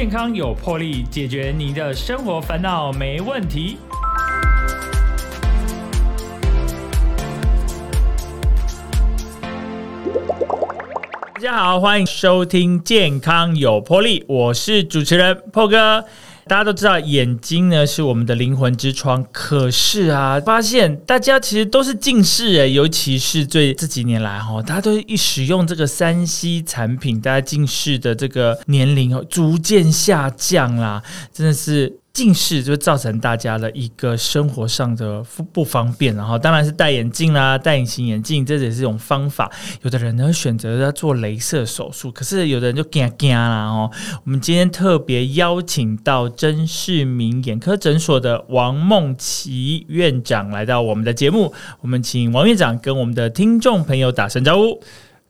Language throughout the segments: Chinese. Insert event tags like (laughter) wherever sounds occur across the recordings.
健康有魄力，解决您的生活烦恼没问题。大家好，欢迎收听《健康有魄力》，我是主持人破哥。大家都知道，眼睛呢是我们的灵魂之窗。可是啊，发现大家其实都是近视诶，尤其是最这几年来哈，大家都一使用这个三 C 产品，大家近视的这个年龄哦逐渐下降啦，真的是。近视就造成大家的一个生活上的不不方便，然后当然是戴眼镜啦，戴隐形眼镜，这也是一种方法。有的人呢选择要做镭射手术，可是有的人就惊惊啦哦。我们今天特别邀请到真视明眼科诊所的王梦琪院长来到我们的节目，我们请王院长跟我们的听众朋友打声招呼。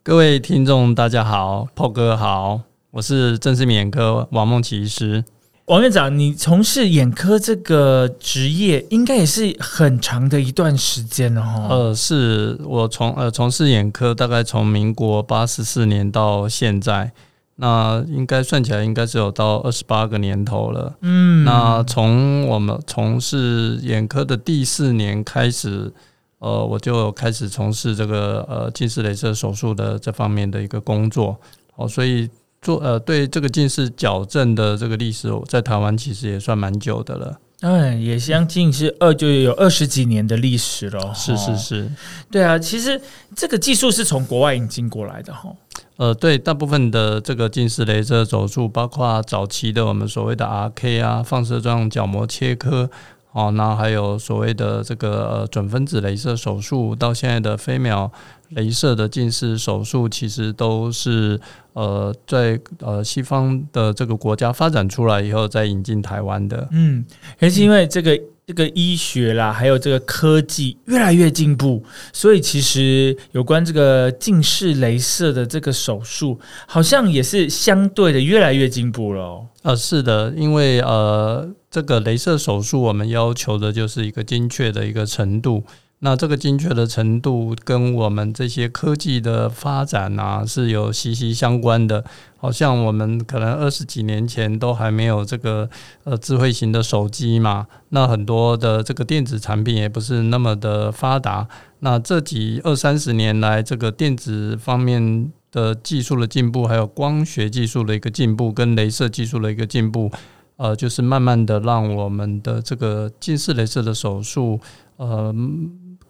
各位听众大家好，炮哥好，我是真视明眼科王梦琪医师。王院长，你从事眼科这个职业，应该也是很长的一段时间了哈。呃，是我从呃从事眼科，大概从民国八十四年到现在，那应该算起来应该是有到二十八个年头了。嗯，那从我们从事眼科的第四年开始，呃，我就开始从事这个呃近视雷射手术的这方面的一个工作。哦，所以。做呃，对这个近视矫正的这个历史，在台湾其实也算蛮久的了。嗯，也相近是二就有二十几年的历史了。是是是，对啊，其实这个技术是从国外引进过来的哈。呃，对，大部分的这个近视雷射手术，包括早期的我们所谓的 RK 啊，放射状角膜切割。哦，那还有所谓的这个呃准分子镭射手术，到现在的飞秒镭射的近视手术，其实都是呃在呃西方的这个国家发展出来以后再引进台湾的。嗯，也是因为这个这个医学啦，还有这个科技越来越进步，所以其实有关这个近视镭射的这个手术，好像也是相对的越来越进步了。呃，是的，因为呃。这个镭射手术，我们要求的就是一个精确的一个程度。那这个精确的程度跟我们这些科技的发展啊是有息息相关的。好像我们可能二十几年前都还没有这个呃智慧型的手机嘛，那很多的这个电子产品也不是那么的发达。那这几二三十年来，这个电子方面的技术的进步，还有光学技术的一个进步，跟镭射技术的一个进步。呃，就是慢慢的让我们的这个近视镭射的手术，呃，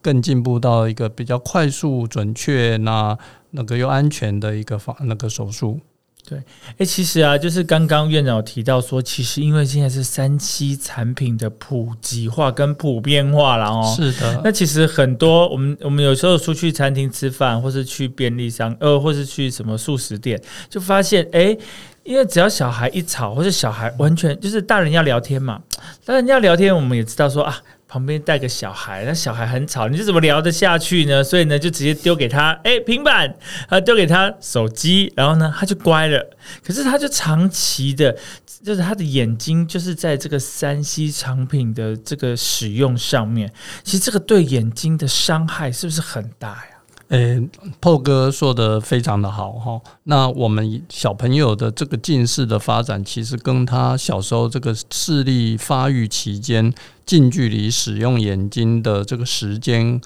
更进步到一个比较快速、准确、那那个又安全的一个方那个手术。对，哎，其实啊，就是刚刚院长有提到说，其实因为现在是三期产品的普及化跟普遍化了哦。是的。那其实很多我们我们有时候出去餐厅吃饭，或是去便利商呃，或是去什么素食店，就发现哎。因为只要小孩一吵，或者小孩完全就是大人要聊天嘛，大人要聊天，我们也知道说啊，旁边带个小孩，那小孩很吵，你是怎么聊得下去呢？所以呢，就直接丢给他，哎，平板啊，丢给他手机，然后呢，他就乖了。可是他就长期的，就是他的眼睛就是在这个三 C 产品的这个使用上面，其实这个对眼睛的伤害是不是很大呀？诶，破哥说的非常的好哈。那我们小朋友的这个近视的发展，其实跟他小时候这个视力发育期间近距离使用眼睛的这个时间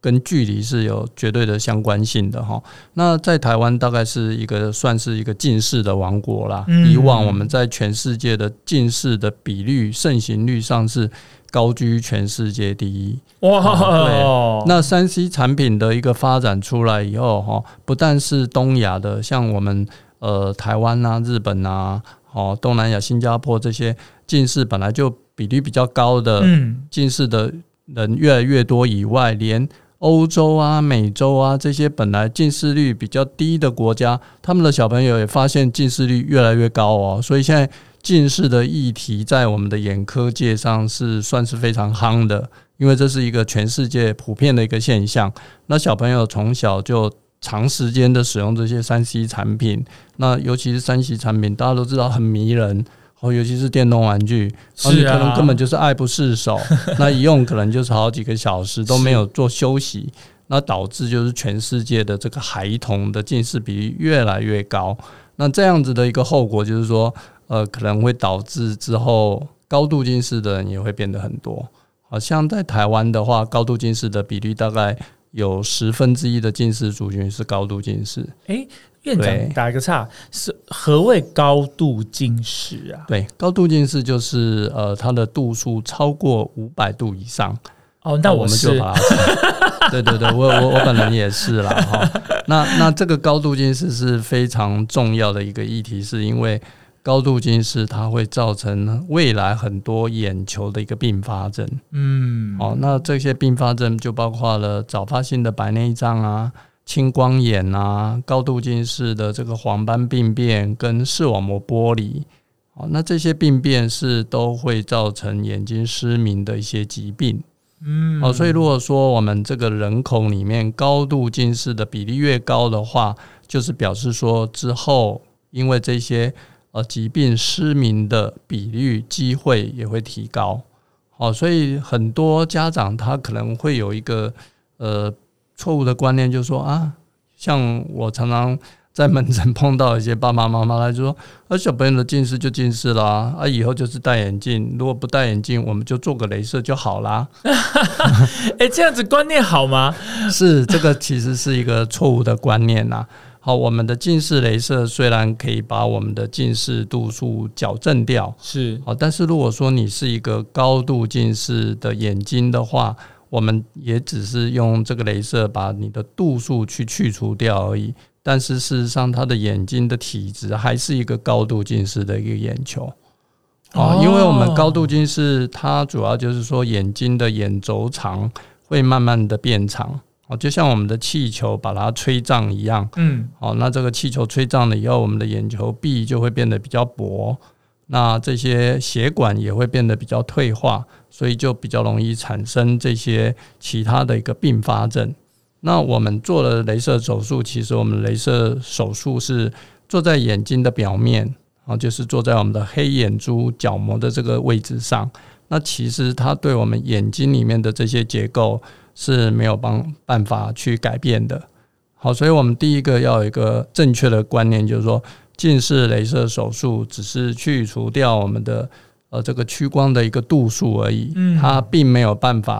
跟距离是有绝对的相关性的哈。那在台湾大概是一个算是一个近视的王国啦。以往我们在全世界的近视的比率盛行率上是。高居全世界第一哇！对，那三 C 产品的一个发展出来以后，哈，不但是东亚的，像我们呃台湾啊、日本啊、哦东南亚、新加坡这些近视本来就比率比较高的，嗯，近视的人越来越多以外，连欧洲啊、美洲啊这些本来近视率比较低的国家，他们的小朋友也发现近视率越来越高哦，所以现在。近视的议题在我们的眼科界上是算是非常夯的，因为这是一个全世界普遍的一个现象。那小朋友从小就长时间的使用这些三 C 产品，那尤其是三 C 产品，大家都知道很迷人哦，尤其是电动玩具，是可能根本就是爱不释手。那一用可能就是好几个小时都没有做休息，那导致就是全世界的这个孩童的近视比例越来越高。那这样子的一个后果就是说。呃，可能会导致之后高度近视的人也会变得很多。好像在台湾的话，高度近视的比例大概有十分之一的近视族群是高度近视。哎，院长打一个岔，是何谓高度近视啊？对，高度近视就是呃，它的度数超过五百度以上。哦，那我们就是把它，(laughs) 对对对，我我我本人也是啦哈。那那这个高度近视是非常重要的一个议题，是因为高度近视它会造成未来很多眼球的一个并发症。嗯，哦，那这些并发症就包括了早发性的白内障啊、青光眼啊、高度近视的这个黄斑病变跟视网膜剥离。哦，那这些病变是都会造成眼睛失明的一些疾病。嗯，哦，所以如果说我们这个人口里面高度近视的比例越高的话，就是表示说之后因为这些呃疾病失明的比率机会也会提高。哦，所以很多家长他可能会有一个呃错误的观念，就是说啊，像我常常在门诊碰到一些爸爸妈妈，他就说，啊小朋友的近视就近视啦，啊以后就是戴眼镜，如果不戴眼镜，我们就做个镭射就好啦。(laughs) 哎，这样子观念好吗？是这个其实是一个错误的观念呐、好，我们的近视镭射虽然可以把我们的近视度数矫正掉，是好，但是如果说你是一个高度近视的眼睛的话，我们也只是用这个镭射把你的度数去去除掉而已。但是事实上，他的眼睛的体质还是一个高度近视的一个眼球。啊，因为我们高度近视，它主要就是说眼睛的眼轴长会慢慢的变长，哦，就像我们的气球把它吹胀一样，嗯，哦，那这个气球吹胀了以后，我们的眼球壁就会变得比较薄，那这些血管也会变得比较退化，所以就比较容易产生这些其他的一个并发症。那我们做了镭射手术，其实我们镭射手术是做在眼睛的表面，啊，就是做在我们的黑眼珠角膜的这个位置上。那其实它对我们眼睛里面的这些结构是没有帮办法去改变的。好，所以我们第一个要有一个正确的观念，就是说近视雷射手术只是去除掉我们的呃这个屈光的一个度数而已，嗯它并没有办法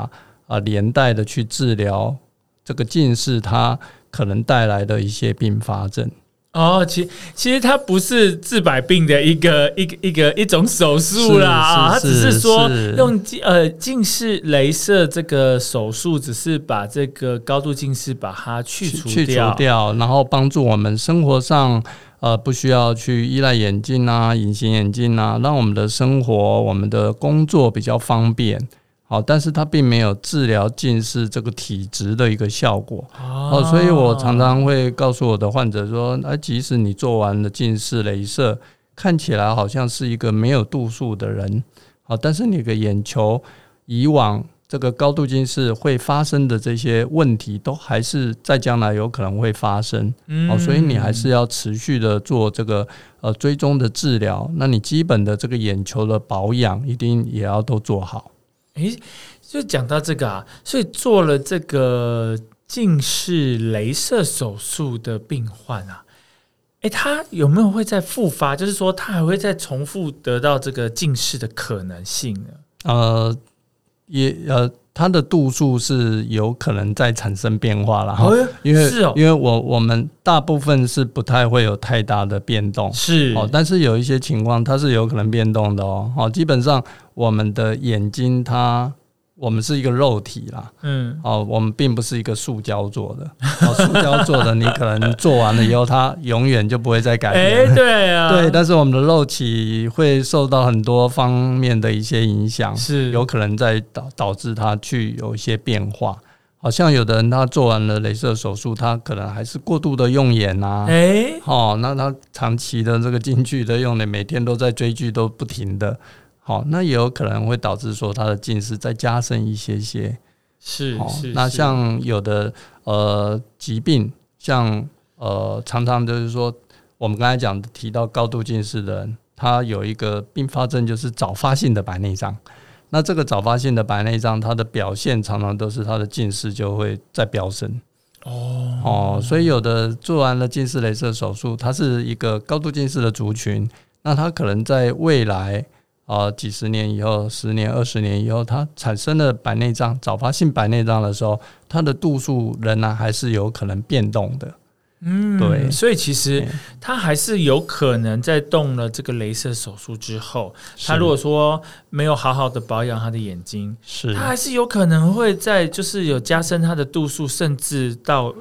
啊、呃连带的去治疗这个近视它可能带来的一些并发症。哦，其其实它不是治百病的一个一个一个一种手术啦啊，它只是是说用近呃近视镭射这个手术，只是把这个高度近视把它去除去掉。除掉，然后帮助我们生活上呃不需要去依赖眼镜啊、隐形眼镜啊，让我们的生活、我们的工作比较方便。好，但是它并没有治疗近视这个体质的一个效果。哦，所以我常常会告诉我的患者说，啊，即使你做完了近视镭射，看起来好像是一个没有度数的人，好，但是你的眼球以往这个高度近视会发生的这些问题，都还是在将来有可能会发生。嗯哦，所以你还是要持续的做这个呃追踪的治疗，那你基本的这个眼球的保养一定也要都做好。诶，就讲到这个啊，所以做了这个近视镭射手术的病患啊，诶，他有没有会再复发？就是说，他还会再重复得到这个近视的可能性呢？呃，也呃，它的度数是有可能在产生变化了哈。哦因为是哦因为我我们大部分是不太会有太大的变动，是哦，但是有一些情况它是有可能变动的哦。哦，基本上我们的眼睛它我们是一个肉体啦，嗯，哦，我们并不是一个塑胶做的，哦，塑胶做的你可能做完了以后它永远就不会再改哎、变。了。对啊，对，但是我们的肉体会受到很多方面的一些影响，是。有可能在导导致它去有一些变化。好像有的人他做完了镭射手术，他可能还是过度的用眼啊，哎、哦，那他长期的这个近距的用眼，每天都在追剧都不停的，好、那也有可能会导致说他的近视再加深一些些。哦是是，那像有的呃疾病，像呃常常就是说，我们刚才讲提到高度近视的人，他有一个并发症就是早发性的白内障。那这个早发性的白内障，它的表现常常都是他的近视就会在飙升。哦哦，所以有的做完了近视雷射手术，它是一个高度近视的族群，那他可能在未来啊几十年以后、十年、二十年以后，它产生了白内障、早发性白内障的时候，它的度数仍然还是有可能变动的。嗯，对所以其实对他还是有可能在动了这个镭射手术之后，他如果说没有好好的保养他的眼睛，是他还是有可能会在就是有加深他的度数，甚至到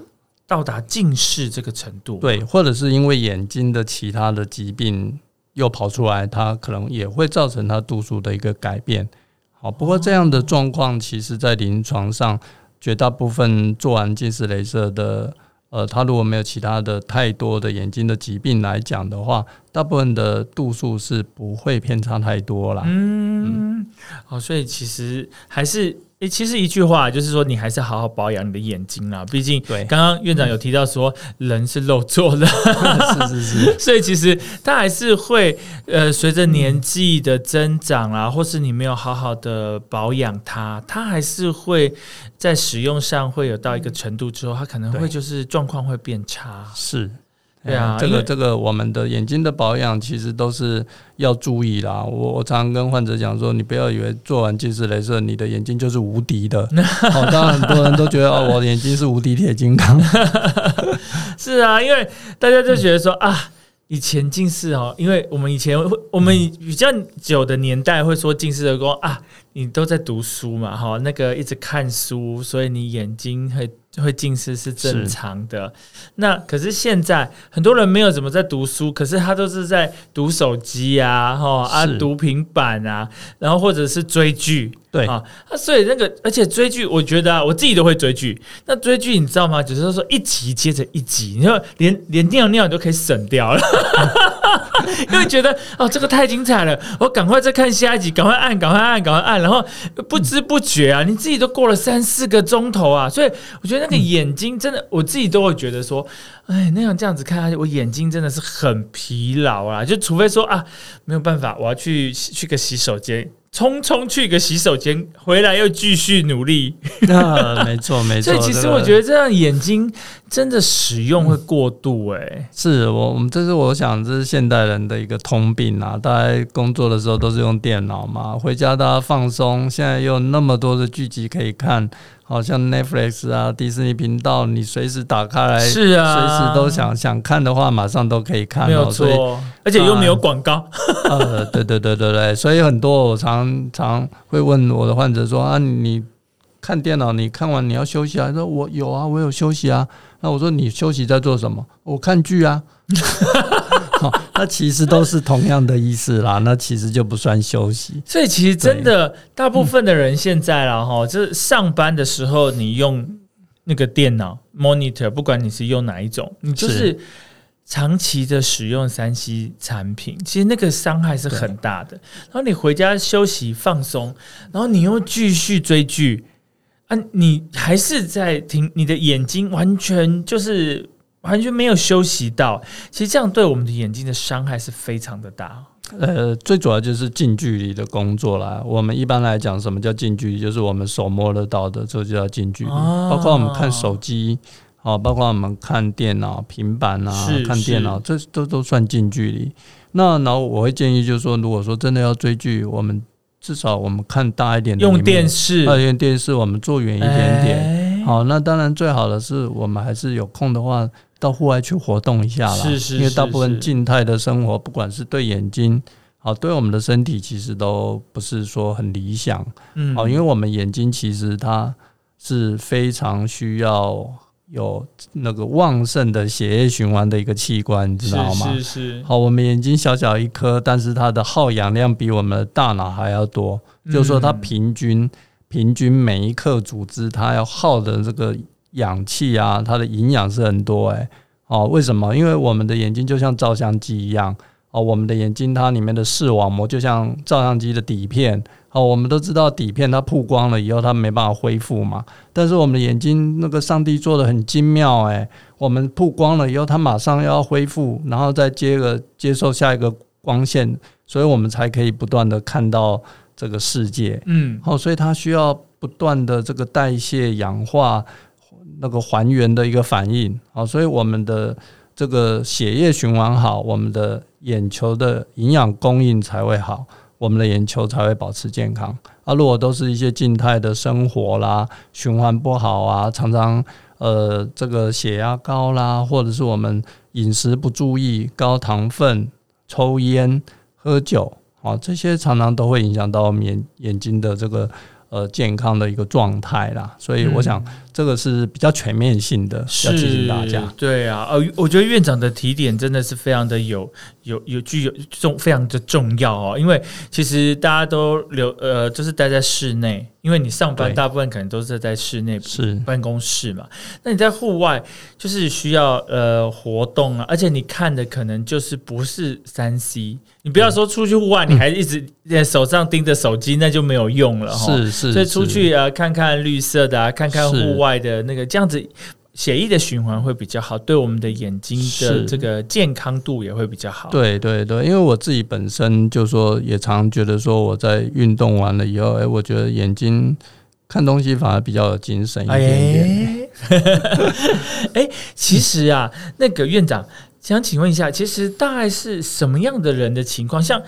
到达近视这个程度。对，或者是因为眼睛的其他的疾病又跑出来，它可能也会造成它度数的一个改变。好，不过这样的状况，其实在临床上，绝大部分做完近视雷射的，呃，他如果没有其他的太多的眼睛的疾病来讲的话，大部分的度数是不会偏差太多啦。嗯，好，所以其实还是。诶，其实一句话就是说，你还是好好保养你的眼睛啦。毕竟，对。刚刚院长有提到说，人是肉做的，是 (laughs) 是是，(laughs) 所以其实它还是会呃，随着年纪的增长啊，或是你没有好好的保养它，它还是会在使用上会有到一个程度之后，它可能会就是状况会变差。是，对啊呃这个这个我们的眼睛的保养其实都是要注意啦。我我常常跟患者讲说，你不要以为做完近视雷射，你的眼睛就是无敌的。(laughs) 哦，当然很多人都觉得哦，我的眼睛是无敌铁金刚。(laughs) 是啊，因为大家就觉得说啊。以前近视哦，因为我们以前会，我们比较久的年代会说近视的说啊，你都在读书嘛，哈，那个一直看书，所以你眼睛会会近视是正常的。那可是现在很多人没有怎么在读书，可是他都是在读手机啊，哈啊读平板啊，然后或者是追剧，对啊，啊，所以那个而且追剧，我觉得啊，我自己都会追剧。那追剧你知道吗？就是说一集接着一集，你说连连尿尿都可以省掉了。(laughs) 因为觉得哦，这个太精彩了，我赶快再看下一集，赶快按，赶快按，赶快按，然后不知不觉啊，你自己都过了三四个钟头啊，所以我觉得那个眼睛真的，我自己都会觉得说，哎，那样这样子看下去，我眼睛真的是很疲劳啊，就除非说啊，没有办法，我要去去个洗手间。匆匆去个洗手间，回来又继续努力，那没错没错。(laughs) 所以其实我觉得这样眼睛真的使用会过度哎、是我我们这是我想这是现代人的一个通病啊，大家工作的时候都是用电脑嘛，回家大家放松，现在又那么多的剧集可以看，好像 Netflix 啊、迪士尼频道，你随时打开来，是啊，随时都想想看的话，马上都可以看、哦，没有错，而且又没有广告。呃，(laughs) 对对对对对，所以很多我常常会问我的患者说啊，你看电脑，你看完你要休息啊？他说我有啊，我有休息啊。那我说你休息在做什么？我看剧啊。(laughs) 好，(laughs) 那其实都是同样的意思啦。那其实就不算休息。所以其实真的，大部分的人现在啦，哈，就是上班的时候你用那个电脑 monitor，不管你是用哪一种，你就是是长期的使用三 C 产品，其实那个伤害是很大的。然后你回家休息放松，然后你又继续追剧啊，你还是在听，你的眼睛完全就是完全没有休息到。其实这样对我们的眼睛的伤害是非常的大。呃，最主要就是近距离的工作啦。我们一般来讲，什么叫近距离？就是我们手摸得到的，这就叫近距离。哦包括我们看手机，哦，包括我们看电脑、平板啊，看电脑，这都都算近距离。那然后我会建议，就是说，如果说真的要追剧，我们至少我们看大一点的用电视啊，用电视，我们坐远一点点。哎好，那当然最好的是我们还是有空的话，到户外去活动一下啦。是是是因为大部分静态的生活，不管是对眼睛，好，对我们的身体，其实都不是说很理想。嗯好，因为我们眼睛其实它是非常需要有那个旺盛的血液循环的一个器官，你知道吗？是好，我们眼睛小小一颗，但是它的耗氧量比我们的大脑还要多，就是说它嗯平均平均每一克组织它要耗的这个氧气啊，它的营养是很多诶、哦，为什么？因为我们的眼睛就像照相机一样。哦，我们的眼睛它里面的视网膜就像照相机的底片。哦，我们都知道底片它曝光了以后它没办法恢复嘛，但是我们的眼睛那个上帝做的很精妙诶、我们曝光了以后它马上要恢复，然后再接个接受下一个光线，所以我们才可以不断的看到这个世界。嗯。哦，所以它需要不断的这个代谢、氧化、那个还原的一个反应。啊，所以我们的这个血液循环好，我们的眼球的营养供应才会好，我们的眼球才会保持健康。啊，如果都是一些静态的生活啦，循环不好啊，常常呃这个血压高啦，或者是我们饮食不注意，高糖分、抽烟、喝酒，啊，这些常常都会影响到眼眼睛的这个。呃，健康的一个状态啦，所以我想这个是比较全面性的，要提醒大家。对啊，呃，我觉得院长的提点真的是非常的有有有具有重，非常的重要哦。因为其实大家都留呃，就是待在室内，因为你上班大部分可能都是在室内是办公室嘛。那你在户外就是需要呃活动啊，而且你看的可能就是不是三 C。你不要说出去户外，你还一直在手上盯着手机，那就没有用了哈。是是，所以出去啊，看看绿色的啊，看看户外的那个，这样子血液的循环会比较好，对我们的眼睛的这个健康度也会比较好。对对对，因为我自己本身就说，也常觉得说，我在运动完了以后，哎，我觉得眼睛看东西反而比较有精神一点点。哎，(laughs) 其实啊，那个院长。想请问一下，其实大概是什么样的人的情况？像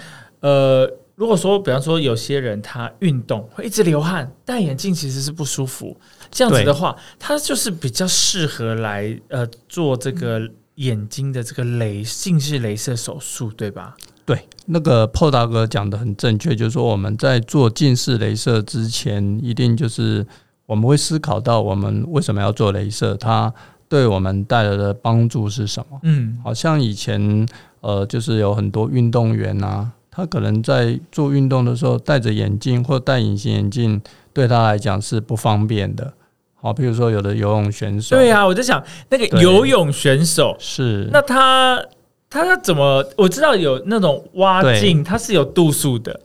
呃，如果说，比方说有些人他运动会一直流汗，戴眼镜其实是不舒服。这样子的话，他就是比较适合来呃做这个眼睛的这个镭近视镭射手术，对吧？对，那个破大哥讲的很正确，就是说我们在做近视镭射之前，一定就是我们会思考到我们为什么要做镭射，它。对我们带来的帮助是什么？嗯，好像以前呃，就是有很多运动员啊，他可能在做运动的时候戴着眼镜或戴隐形眼镜，对他来讲是不方便的。好，比如说有的游泳选手，对啊，我在想那个游泳选手是那他他怎么？我知道有那种蛙镜，它是有度数的。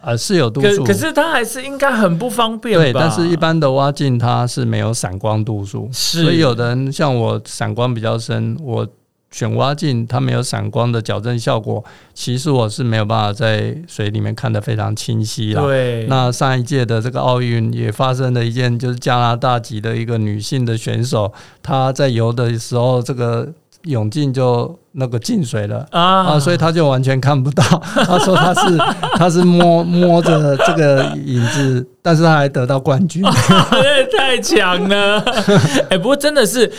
呃，是有度数，可是它还是应该很不方便对，但是一般的蛙镜它是没有散光度数，所以有的人像我散光比较深，我选挖镜它没有闪光的矫正效果，其实我是没有办法在水里面看得非常清晰了。对，那上一届的这个奥运也发生了一件，就是加拿大籍的一个女性的选手，她在游的时候这个。泳镜就那个进水了啊，所以她就完全看不到。(laughs) 她说她是她是摸摸着这个影子，但是她还得到冠军，(laughs) 太强了！哎，不过真的是，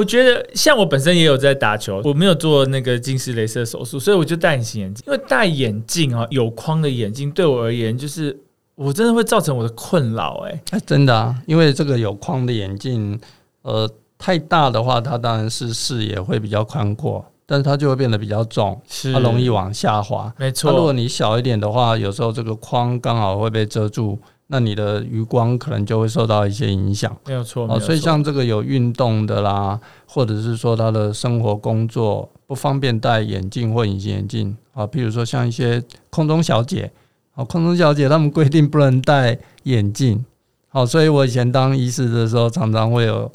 我觉得像我本身也有在打球，我没有做那个近视雷射手术，所以我就戴隐形眼镜。因为戴眼镜啊，有框的眼镜对我而言，就是我真的会造成我的困扰。哎，真的啊，因为这个有框的眼镜，呃。太大的话，它当然是视野会比较宽阔，但是它就会变得比较重，它容易往下滑。没错，如果你小一点的话，有时候这个框刚好会被遮住，那你的余光可能就会受到一些影响。没有错，哦，所以像这个有运动的啦，或者是说他的生活工作不方便戴眼镜或隐形眼镜啊，比如说像一些空中小姐，哦，空中小姐他们规定不能戴眼镜，好，所以我以前当医师的时候，常常会有。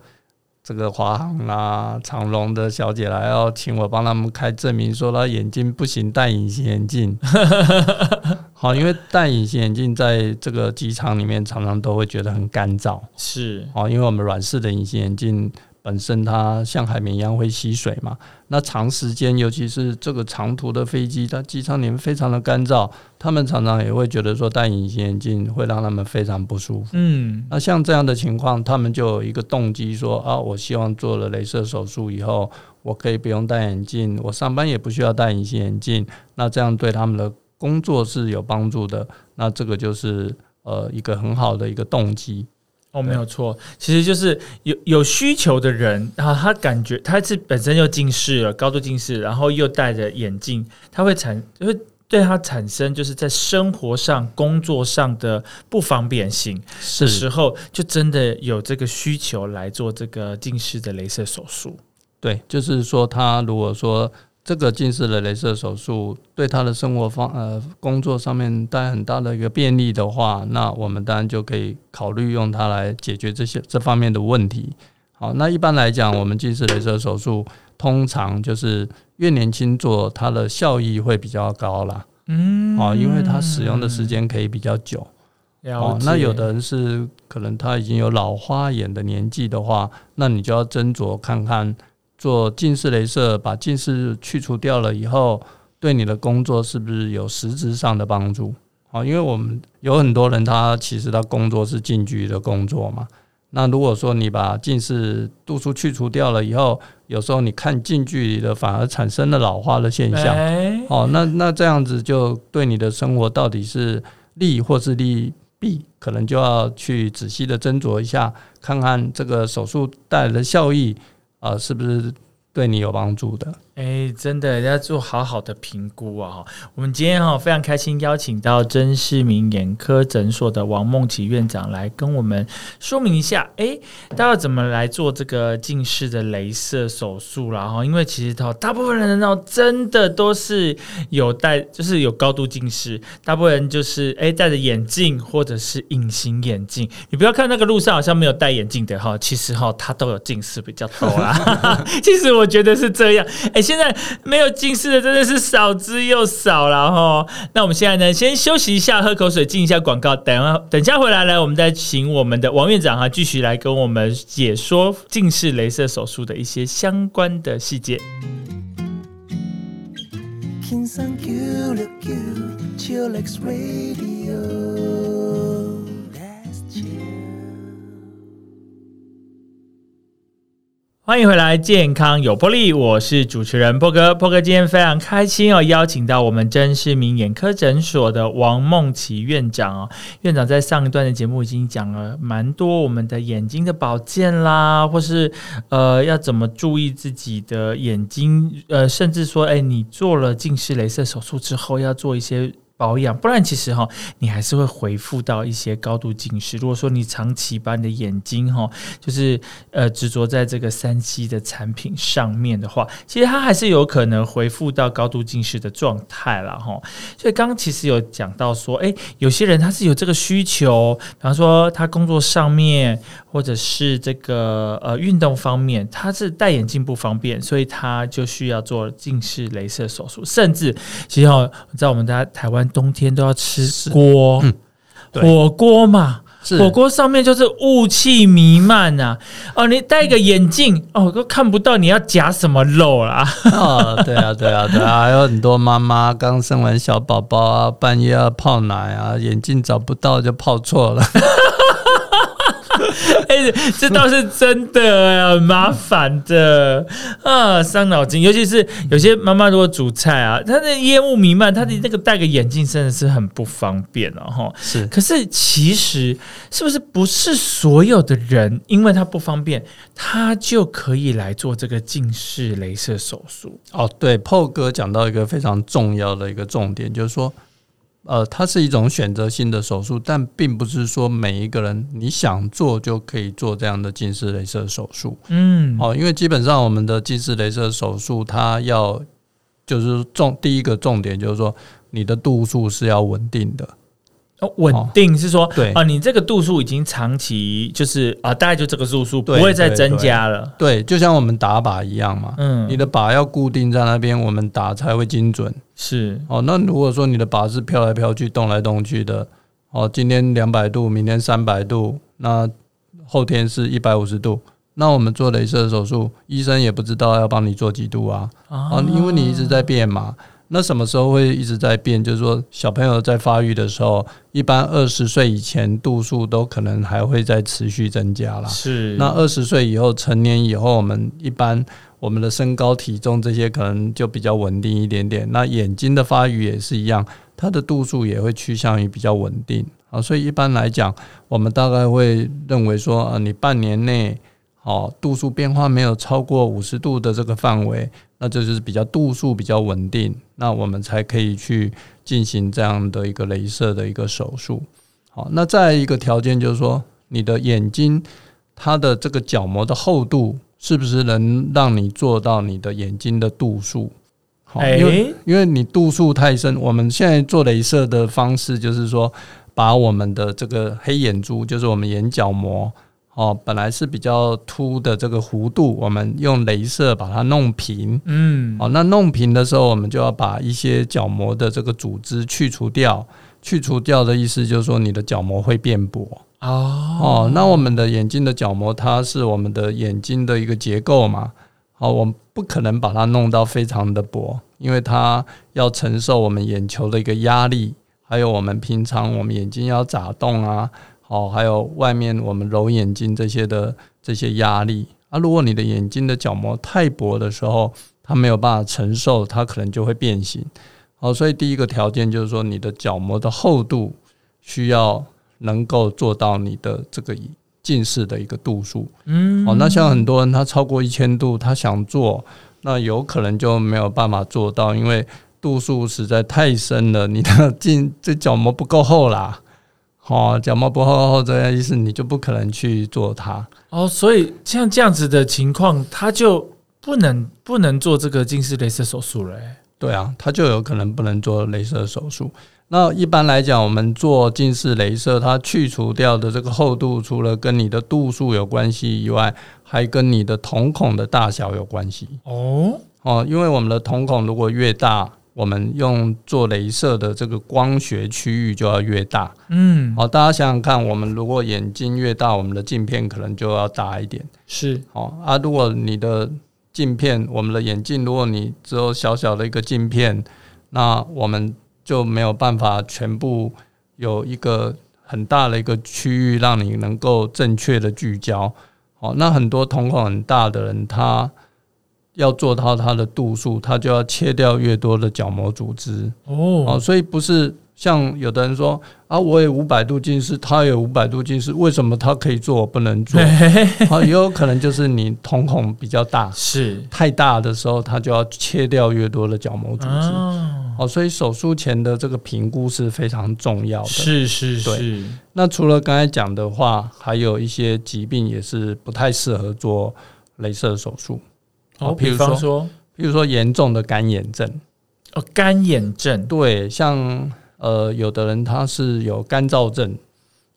这个华航啦、长隆的小姐来要请我帮他们开证明，说他眼睛不行，戴隐形眼镜。(laughs) 好，因为戴隐形眼镜在这个机场里面常常都会觉得很干燥。是，哦，因为我们软式的隐形眼镜。本身它像海绵一样会吸水嘛，那长时间，尤其是这个长途的飞机，它机舱里面非常的干燥，他们常常也会觉得说戴隐形眼镜会让他们非常不舒服。嗯，那像这样的情况，他们就有一个动机说啊，我希望做了镭射手术以后，我可以不用戴眼镜，我上班也不需要戴隐形眼镜，那这样对他们的工作是有帮助的。那这个就是呃一个很好的一个动机。哦，没有错，其实就是有有需求的人，然后他感觉他是本身就近视了，高度近视，然后又戴着眼镜，他会产会对他产生就是在生活上、工作上的不方便性的时候，就真的有这个需求来做这个近视的镭射手术。对，就是说他如果说。这个近视的镭射手术对他的生活方呃工作上面带很大的一个便利的话，那我们当然就可以考虑用它来解决这些这方面的问题。好，那一般来讲，我们近视镭射手术通常就是越年轻做，它的效益会比较高啦。嗯，哦，因为它使用的时间可以比较久。哦，那有的人是可能他已经有老花眼的年纪的话，那你就要斟酌看看。做近视雷射，把近视去除掉了以后，对你的工作是不是有实质上的帮助？好，因为我们有很多人，他其实他工作是近距离的工作嘛。那如果说你把近视度数去除掉了以后，有时候你看近距离的反而产生了老化的现象。哦，那那这样子就对你的生活到底是利或是利弊，可能就要去仔细的斟酌一下，看看这个手术带来的效益啊，是不是对你有帮助的。哎，真的要做好好的评估啊！我们今天哈非常开心邀请到真视明眼科诊所的王梦琪院长来跟我们说明一下，哎，大家怎么来做这个近视的镭射手术啦？哈，因为其实哈大部分人呢真的都是有戴，就是有高度近视，大部分人就是哎戴着眼镜或者是隐形眼镜。你不要看那个路上好像没有戴眼镜的哈，其实哈他都有近视比较多啦。(laughs) (laughs) 其实我觉得是这样，哎。现在没有近视的真的是少之又少了哈。那我们现在呢，先休息一下，喝口水，进一下广告。等下等下回来呢，我们再请我们的王院长哈，继续来跟我们解说近视雷射手术的一些相关的细节。欢迎回来，健康有魄力，我是主持人波哥。波哥今天非常开心哦，邀请到我们真视明眼科诊所的王梦琪院长哦。院长在上一段的节目已经讲了蛮多我们的眼睛的保健啦，或是呃要怎么注意自己的眼睛，呃，甚至说，哎，你做了近视雷射手术之后要做一些。保养，不然其实哈，你还是会回复到一些高度近视。如果说你长期把你的眼睛哈，就是呃执着在这个三 C 的产品上面的话，其实它还是有可能回复到高度近视的状态了哈。所以刚刚其实有讲到说，哎，有些人他是有这个需求，比方说他工作上面，或者是这个呃运动方面，他是戴眼镜不方便，所以他就需要做近视雷射手术。甚至其实哦，在我们在台湾。冬天都要吃锅，火锅嘛，火锅上面就是雾气弥漫啊！哦，你戴个眼镜哦，都看不到你要夹什么肉啦！(laughs) 哦，对啊，对啊，对啊，还有很多妈妈刚生完小宝宝啊，半夜要泡奶啊，眼镜找不到就泡错了。哎，这倒是真的，很麻烦的啊，伤脑筋。尤其是有些妈妈如果煮菜啊，她的烟雾弥漫，她的那个戴个眼镜真的是很不方便哦哈。是，可是其实是不是不是所有的人，因为他不方便，他就可以来做这个近视雷射手术？哦，对，PO 哥讲到一个非常重要的一个重点，就是说。呃，它是一种选择性的手术，但并不是说每一个人你想做就可以做这样的近视雷射手术。嗯，哦，因为基本上我们的近视雷射手术，它要就是重第一个重点就是说你的度数是要稳定的。哦，稳定是说对啊，你这个度数已经长期就是啊，大概就这个度数不会再增加了。对，就像我们打靶一样嘛。嗯，你的靶要固定在那边，我们打才会精准。是哦，那如果说你的靶是飘来飘去、动来动去的，哦，今天两百度，明天三百度，那后天是一百五十度，那我们做镭射手术，医生也不知道要帮你做几度啊啊，因为你一直在变嘛。那什么时候会一直在变？就是说，小朋友在发育的时候，一般二十岁以前度数都可能还会在持续增加啦。是。那二十岁以后，成年以后，我们一般我们的身高、体重这些可能就比较稳定一点点。那眼睛的发育也是一样，它的度数也会趋向于比较稳定啊。所以一般来讲，我们大概会认为说，啊，你半年内。哦，度数变化没有超过五十度的这个范围，那这就是比较度数比较稳定，那我们才可以去进行这样的一个镭射的一个手术。好，那再一个条件就是说，你的眼睛它的这个角膜的厚度是不是能让你做到你的眼睛的度数？好，因为因为你度数太深，我们现在做镭射的方式就是说，把我们的这个黑眼珠，就是我们眼角膜。哦，本来是比较凸的这个弧度，我们用镭射把它弄平。嗯，哦，那弄平的时候，我们就要把一些角膜的这个组织去除掉。去除掉的意思就是说，你的角膜会变薄。哦，哦，那我们的眼睛的角膜，它是我们的眼睛的一个结构嘛。好，我们不可能把它弄到非常的薄，因为它要承受我们眼球的一个压力，还有我们平常我们眼睛要眨动啊，好，还有外面我们揉眼睛这些的这些压力。啊，如果你的眼睛的角膜太薄的时候，它没有办法承受，它可能就会变形。好，所以第一个条件就是说，你的角膜的厚度需要能够做到你的这个近视的一个度数。嗯，哦，那像很多人他超过一千度，他想做，那有可能就没有办法做到，因为度数实在太深了，你的近这角膜不够厚啦。哦，角膜不厚厚，这样意思你就不可能去做它。哦，所以像这样子的情况，他就不能不能做这个近视雷射手术了。对啊，它就有可能不能做镭射手术。那一般来讲，我们做近视镭射，它去除掉的这个厚度，除了跟你的度数有关系以外，还跟你的瞳孔的大小有关系。哦哦，因为我们的瞳孔如果越大，我们用做镭射的这个光学区域就要越大。嗯，好，大家想想看，我们如果眼睛越大，我们的镜片可能就要大一点。是，好啊，如果你的镜片，我们的眼镜，如果你只有小小的一个镜片，那我们就没有办法全部有一个很大的一个区域让你能够正确的聚焦。好，那很多瞳孔很大的人，他要做到它的度数，它就要切掉越多的角膜组织。哦，所以不是。像有的人说啊，我有五百度近视，他有五百度近视，为什么他可以做，我不能做？啊，(laughs) 也有可能就是你瞳孔比较大，是太大的时候，它就要切掉越多的角膜组织。哦，所以手术前的这个评估是非常重要的。是是是。那除了刚才讲的话，还有一些疾病也是不太适合做镭射手术。哦，比方说，比如说严重的干眼症。哦，干眼症。对，像。呃，有的人他是有干燥症，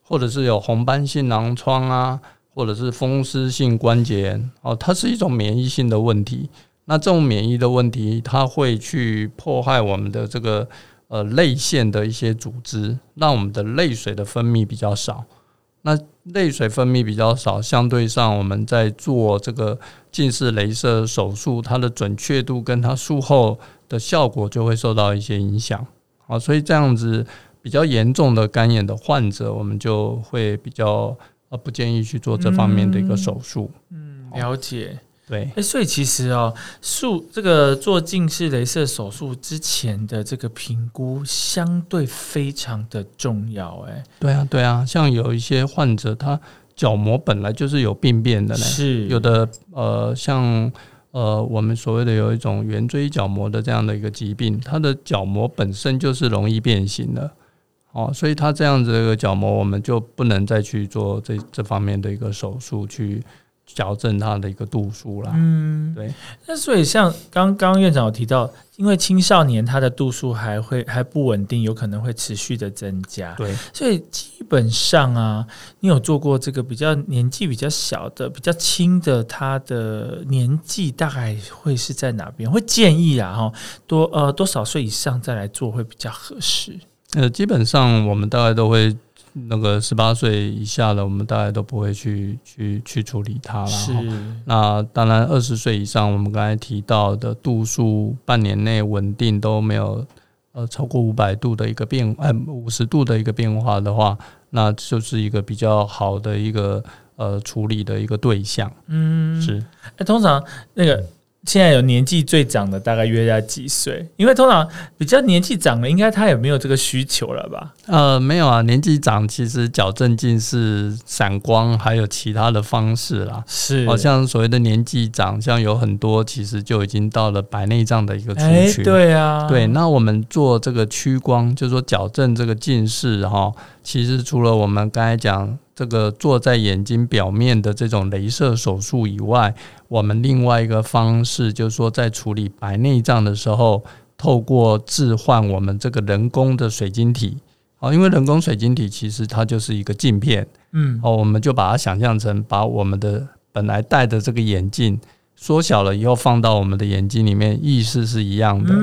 或者是有红斑性狼疮啊，或者是风湿性关节炎哦，它是一种免疫性的问题。那这种免疫的问题，它会去破坏我们的这个呃泪腺的一些组织，让我们的泪水的分泌比较少。那泪水分泌比较少，相对上我们在做这个近视雷射手术，它的准确度跟它术后的效果就会受到一些影响。啊，所以这样子比较严重的干眼的患者，我们就会比较呃不建议去做这方面的一个手术。嗯，了解。对，哎，所以其实哦，术这个做近视雷射手术之前的这个评估相对非常的重要。哎，对啊，对啊，像有一些患者，他角膜本来就是有病变的呢，是有的呃，像。呃，我们所谓的有一种圆锥角膜的这样的一个疾病，它的角膜本身就是容易变形的，哦，所以它这样子的一个角膜，我们就不能再去做这这方面的一个手术去。矫正它的一个度数啦。嗯，对。那所以像刚刚院长有提到，因为青少年他的度数还会还不稳定，有可能会持续的增加。对，所以基本上啊，你有做过这个比较年纪比较小的、比较轻的，他的年纪大概会是在哪边？会建议啊，哈，多呃多少岁以上再来做会比较合适？呃，基本上我们大概都会。那个十八岁以下的，我们大概都不会去去去处理它了。是。那当然，二十岁以上，我们刚才提到的度数半年内稳定都没有呃超过五百度的一个变，呃五十度的一个变化的话，那就是一个比较好的一个呃处理的一个对象。嗯，是。那通常那个。现在有年纪最长的大概约在几岁？因为通常比较年纪长的，应该他也没有这个需求了吧？呃，没有啊，年纪长其实矫正近视、散光还有其他的方式啦。是，好像所谓的年纪长，像有很多其实就已经到了白内障的一个族群。对啊，对。那我们做这个屈光，就是说矫正这个近视哈，其实除了我们刚才讲。这个做在眼睛表面的这种镭射手术以外，我们另外一个方式就是说，在处理白内障的时候，透过置换我们这个人工的水晶体，哦，因为人工水晶体其实它就是一个镜片，嗯，哦，我们就把它想象成把我们的本来戴的这个眼镜缩小了以后放到我们的眼睛里面，意思是一样的。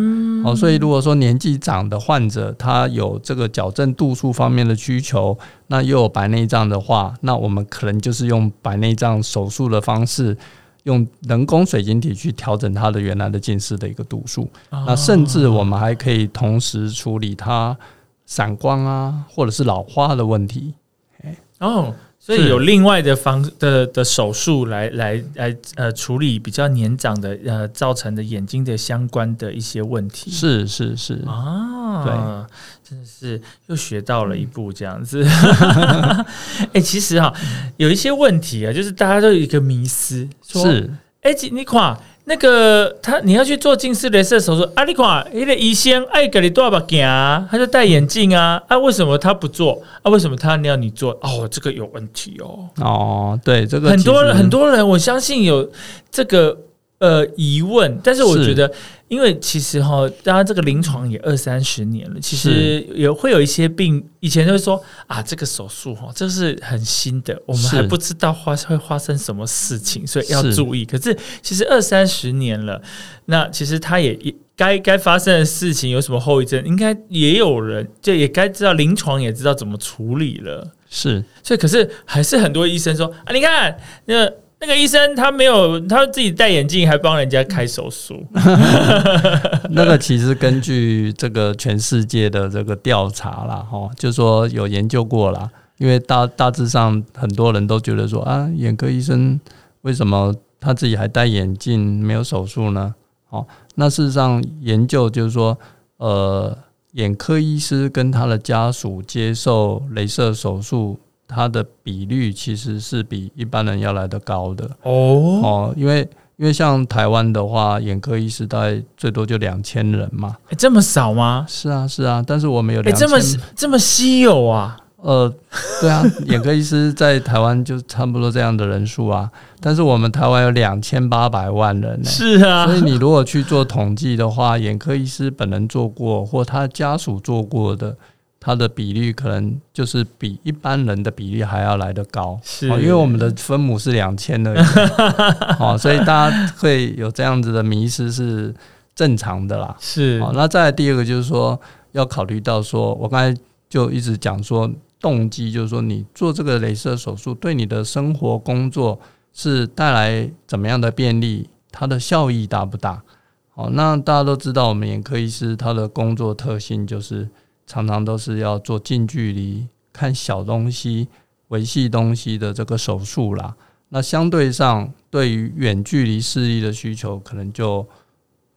哦，所以如果说年纪长的患者，他有这个矫正度数方面的需求，那又有白内障的话，那我们可能就是用白内障手术的方式，用人工水晶体去调整他的原来的近视的一个度数。哦那甚至我们还可以同时处理他散光啊，或者是老花的问题。哦，所以有另外的方的的手术来来来呃处理比较年长的呃造成的眼睛的相关的一些问题。是是是，啊，对，真的是又学到了一步这样子。(laughs) 哎、其实哈、有一些问题啊，就是大家都有一个迷思，说，是哎、你看那个他你要去做近视雷射手术啊，你看那个医生爱给你多少把镜啊，他就戴眼镜啊，啊，为什么他不做？啊，为什么他要你做？哦，这个有问题哦。哦，对这个很多人很多人，我相信有这个呃疑问，但是我觉得，因为其实哈，当然这个临床也二三十年了，其实也会有一些病，以前就会说啊，这个手术哈，这是很新的，我们还不知道发会发生什么事情，所以要注意。可是其实二三十年了，那其实它也也。该该发生的事情有什么后遗症，应该也有人就也该知道，临床也知道怎么处理了。是所以可是还是很多医生说啊，你看那那个医生他没有他自己戴眼镜，还帮人家开手术。(laughs) 那个其实根据这个全世界的这个调查啦，哈，就说有研究过啦。因为大大致上很多人都觉得说啊，眼科医生为什么他自己还戴眼镜没有手术呢？哦，那事实上研究就是说，呃，眼科医师跟他的家属接受镭射手术，它的比率其实是比一般人要来的高的。哦，哦，因为因为像台湾的话，眼科医师大概最多就两千人嘛。诶这么少吗？是啊，是啊，但是我们有这么千，这么稀有啊？呃，对啊，眼科医师在台湾就差不多这样的人数啊，但是我们台湾有两千八百万人呢、是啊所以你如果去做统计的话，眼科医师本人做过或他家属做过的，他的比率可能就是比一般人的比例还要来得高。是哦，因为我们的分母是两千而已，(laughs) 哦，所以大家会有这样子的迷失是正常的啦。是好，那再来第二个就是说，要考虑到说，我刚才就一直讲说，动机就是说，你做这个镭射手术对你的生活工作是带来怎么样的便利，它的效益大不大？好，那大家都知道，我们眼科医师他的工作特性就是常常都是要做近距离看小东西、维系东西的这个手术啦。那相对上，对于远距离视力的需求，可能就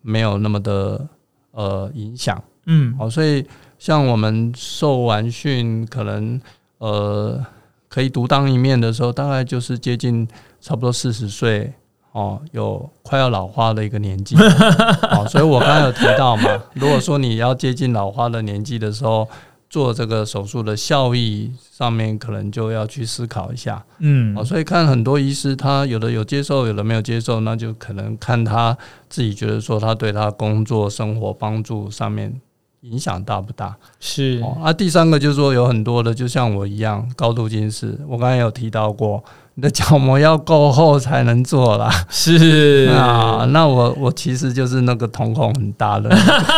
没有那么的呃影响。嗯好，所以像我们受完训，可能呃可以独当一面的时候，大概就是接近差不多四十岁哦，有快要老花的一个年纪。(laughs) 哦，所以我刚才有提到嘛，如果说你要接近老花的年纪的时候，做这个手术的效益上面，可能就要去思考一下。嗯哦，所以看很多医师，他有的有接受，有的没有接受，那就可能看他自己觉得说他对他工作生活帮助上面影响大不大。是哦，啊，第三个就是说有很多的，就像我一样高度近视，我刚才有提到过，你的角膜要够厚才能做啦。是 (laughs) 啊，那我我其实就是那个瞳孔很大的。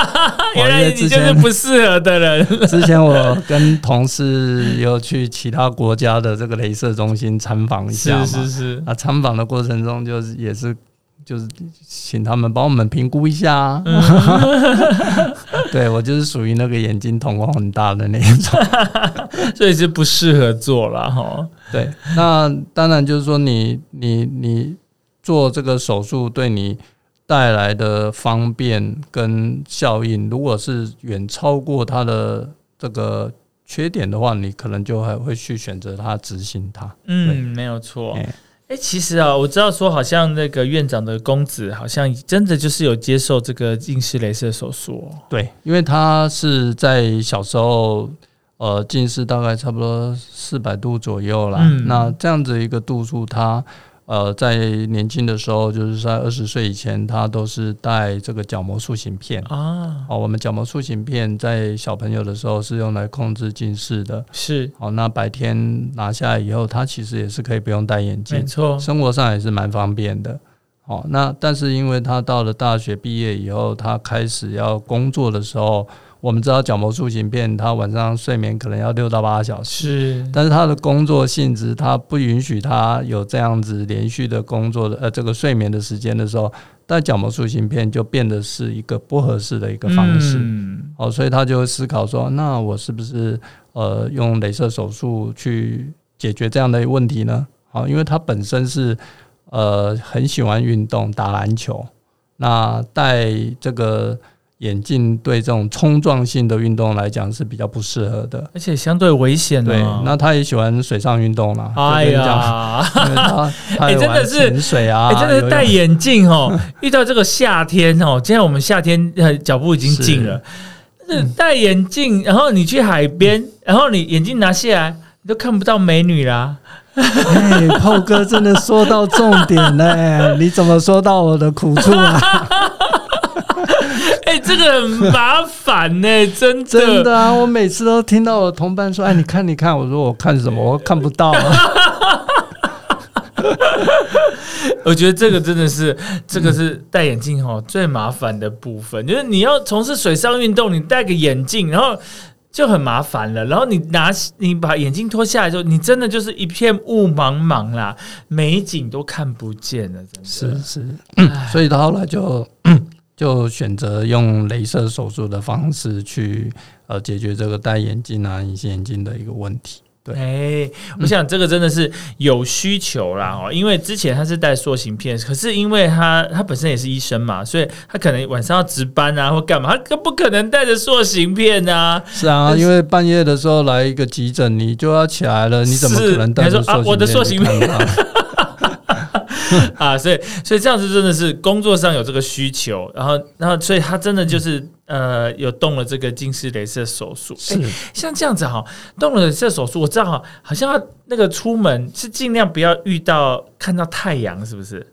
(laughs) 原来你就是不适合的人。(laughs) 之前我跟同事有去其他国家的这个镭射中心参访一下嘛，是是是，啊，参访的过程中就是也是就是请他们帮我们评估一下、啊。(laughs) 对我就是属于那个眼睛瞳孔很大的那一种。(laughs) 所以是不适合做了哈。对，那当然就是说你你你做这个手术对你带来的方便跟效应，如果是远超过它的这个缺点的话，你可能就还会去选择它执行它。嗯，没有错。哎哎、其实啊，我知道说，好像那个院长的公子，好像真的就是有接受这个近视雷射手术、哦。对，因为他是在小时候，呃，近视大概差不多四百度左右啦。嗯那这样子一个度数，他呃在年轻的时候，就是在二十岁以前，他都是戴这个角膜塑形片。啊，哦，我们角膜塑形片在小朋友的时候是用来控制近视的。是哦，那白天拿下来以后，他其实也是可以不用戴眼镜没，错，生活上也是蛮方便的。哦，那但是因为他到了大学毕业以后，他开始要工作的时候，我们知道角膜塑形片，他晚上睡眠可能要六到八小时，是，但是他的工作性质，他不允许他有这样子连续的工作的呃这个睡眠的时间的时候，但角膜塑形片就变得是一个不合适的一个方式。嗯哦，所以他就会思考说，那我是不是呃用镭射手术去解决这样的问题呢？好，因为他本身是呃很喜欢运动，打篮球，那戴这个眼镜对这种冲撞性的运动来讲是比较不适合的。而且相对危险对哦，。那他也喜欢水上运动啦。哎呀，(laughs) 他他哎也真的是潜水啊，哎，真的是戴眼镜哦，(laughs) 遇到这个夏天哦，现在我们夏天呃脚步已经近了，是戴眼镜，然后你去海边，然后你眼镜拿下来，你都看不到美女啦。哎，炮哥真的说到重点了，(laughs) 你怎么说到我的苦处啊？哎，这个很麻烦呢，(laughs) 真的。真的啊，我每次都听到我同伴说：“哎，你看，你看。”我说：“我看什么？我看不到、啊。(laughs) 我觉得这个真的是，这个是戴眼镜哈最麻烦的部分，就是你要从事水上运动，你戴个眼镜，然后就很麻烦了。然后你拿你把眼镜脱下来之后，你真的就是一片雾茫茫啦，美景都看不见了，真”的。是是，(coughs) 所以他后来就就选择用镭射手术的方式去呃解决这个戴眼镜啊、隐形眼镜的一个问题。对哎，我想这个真的是有需求啦哦，因为之前他是戴塑形片，可是因为他他本身也是医生嘛，所以他可能晚上要值班啊或干嘛，他更不可能戴着塑形片啊。是啊，因为半夜的时候来一个急诊，你就要起来了，你怎么可能戴着你还说啊我的塑形片？(laughs) 啊，所以所以这样子真的是工作上有这个需求，然后然后所以他真的就是、呃有动了这个近视雷射手术。是诶像这样子哈，动了镭射手术，我知道哈，好像要那个出门是尽量不要遇到看到太阳，是不是？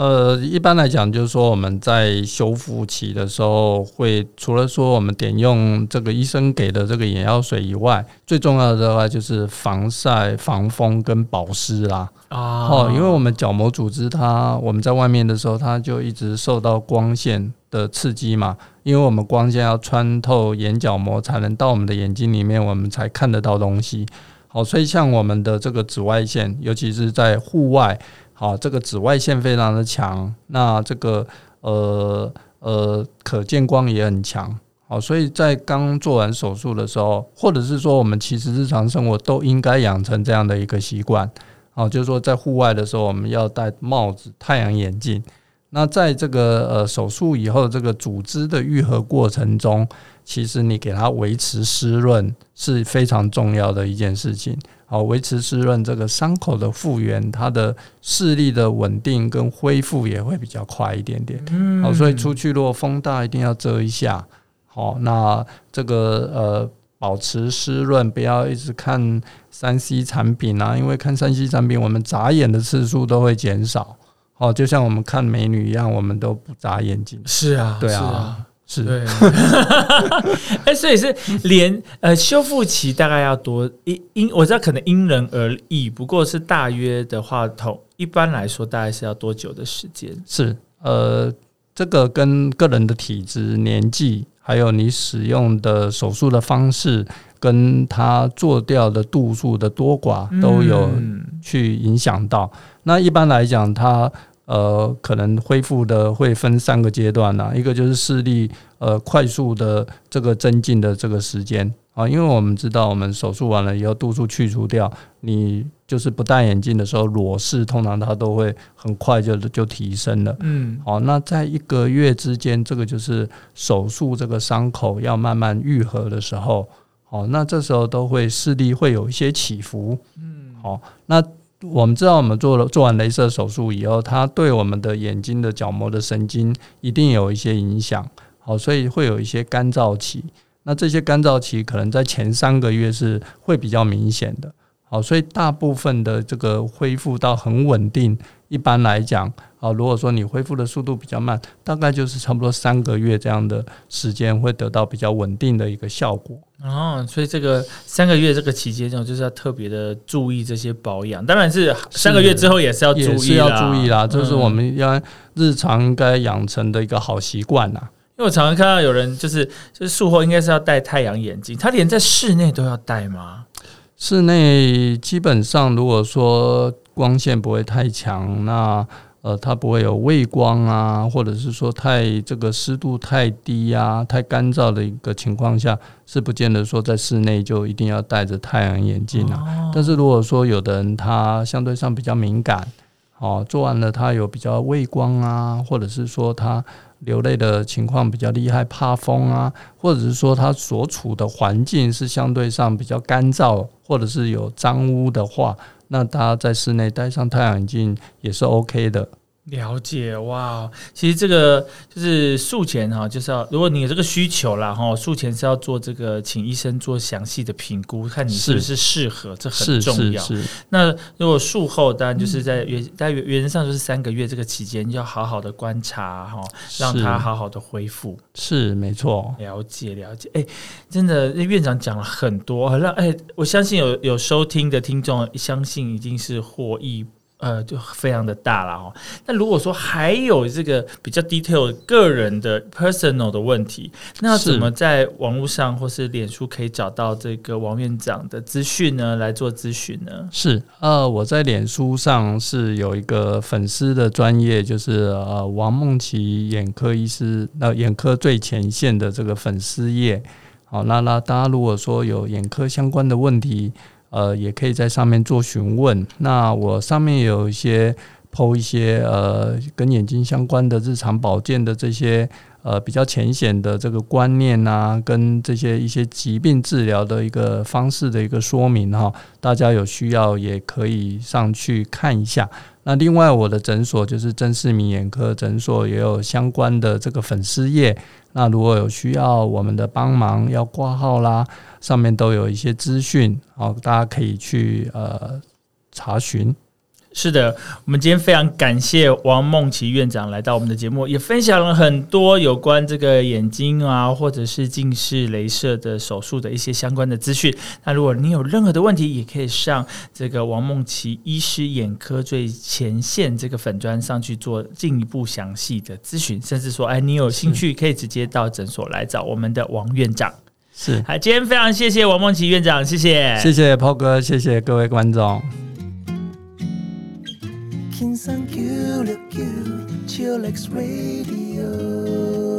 呃，一般来讲，就是说我们在修复期的时候，会除了说我们点用这个医生给的这个眼药水以外，最重要的话就是防晒、防风跟保湿啦。啊哦，因为我们角膜组织它，我们在外面的时候，它就一直受到光线的刺激嘛。因为我们光线要穿透眼角膜，才能到我们的眼睛里面，我们才看得到东西。好，所以像我们的这个紫外线，尤其是在户外，好，这个紫外线非常的强，那这个呃呃可见光也很强。好，所以在刚做完手术的时候，或者是说我们其实日常生活都应该养成这样的一个习惯。好，就是说在户外的时候，我们要戴帽子、太阳眼镜。那在这个呃手术以后，这个组织的愈合过程中，其实你给它维持湿润是非常重要的一件事情。好，维持湿润，这个伤口的复原，它的视力的稳定跟恢复也会比较快一点点。嗯好，所以出去如果风大，一定要遮一下。好，那这个呃，保持湿润，不要一直看三 C 产品啊，因为看三 C 产品，我们眨眼的次数都会减少。哦，就像我们看美女一样，我们都不眨眼睛。是啊，对啊是 (laughs) 哎，所以是连呃修复期大概要多因因我知道可能因人而异，不过是大约的话，同一般来说大概是要多久的时间？是，呃，这个跟个人的体质、年纪，还有你使用的手术的方式，跟他做掉的度数的多寡都有嗯去影响到。那一般来讲，它呃可能恢复的会分三个阶段呐、一个就是视力呃快速的这个增进的这个时间啊，因为我们知道我们手术完了以后度数去除掉，你就是不戴眼镜的时候裸视，通常它都会很快就就提升了。嗯好，那在一个月之间，这个就是手术这个伤口要慢慢愈合的时候，好，那这时候都会视力会有一些起伏。嗯，好，那我们知道，我们做了做完镭射手术以后，它对我们的眼睛的角膜的神经一定有一些影响。好，所以会有一些干燥期。那这些干燥期可能在前三个月是会比较明显的。好，所以大部分的这个恢复到很稳定，一般来讲，啊，如果说你恢复的速度比较慢，大概就是差不多三个月这样的时间会得到比较稳定的一个效果。哦，所以这个三个月这个期间呢，就是要特别的注意这些保养，当然是三个月之后也是要注意要注意啦，嗯这是我们要日常应该养成的一个好习惯呐。因为我常常看到有人就是就是术后应该是要戴太阳眼镜，他连在室内都要戴吗？室内基本上如果说光线不会太强，那呃它不会有畏光啊，或者是说太这个湿度太低啊、太干燥的一个情况下，是不见得说在室内就一定要戴着太阳眼镜啊。但是如果说有的人他相对上比较敏感，哦，做完了他有比较畏光啊，或者是说他。流泪的情况比较厉害，怕风啊，或者是说他所处的环境是相对上比较干燥，或者是有脏污的话，那他在室内戴上太阳镜也是 OK 的。了解哇，其实这个就是术前哈，就是要如果你有这个需求啦哈，术前是要做这个，请医生做详细的评估，看你是不是适合，这很重要。那如果术后，当然就是在原在原原则上就是三个月这个期间，要好好的观察哈，让他好好的恢复。是没错，了解了解。哎，真的，院长讲了很多，让哎，我相信有有收听的听众，相信已经是获益。呃，就非常的大了哦。那如果说还有这个比较 detail 个人的 personal 的问题，那怎么在网络上或是脸书可以找到这个王院长的资讯呢？来做咨询呢？是呃，我在脸书上是有一个粉丝的专业，就是呃王梦琪眼科医师，呃眼科最前线的这个粉丝页。好，那那大家如果说有眼科相关的问题。呃，也可以在上面做询问。那我上面有一些剖一些呃跟眼睛相关的日常保健的这些呃比较浅显的这个观念啊，跟这些一些疾病治疗的一个方式的一个说明哈。大家有需要也可以上去看一下。那另外我的诊所就是曾世明眼科诊所，也有相关的这个粉丝页。那如果有需要我们的帮忙，要挂号啦。上面都有一些资讯，好，大家可以去呃查询。是的，我们今天非常感谢王梦琪院长来到我们的节目，也分享了很多有关这个眼睛啊，或者是近视、镭射的手术的一些相关的资讯。那如果你有任何的问题，也可以上这个王梦琪医师眼科最前线这个粉砖上去做进一步详细的咨询，甚至说，哎，你有兴趣可以直接到诊所来找我们的王院长。是，好，今天非常谢谢王梦琪院长，谢谢，谢谢炮哥，谢谢各位观众。king san Q, look you, chillax radio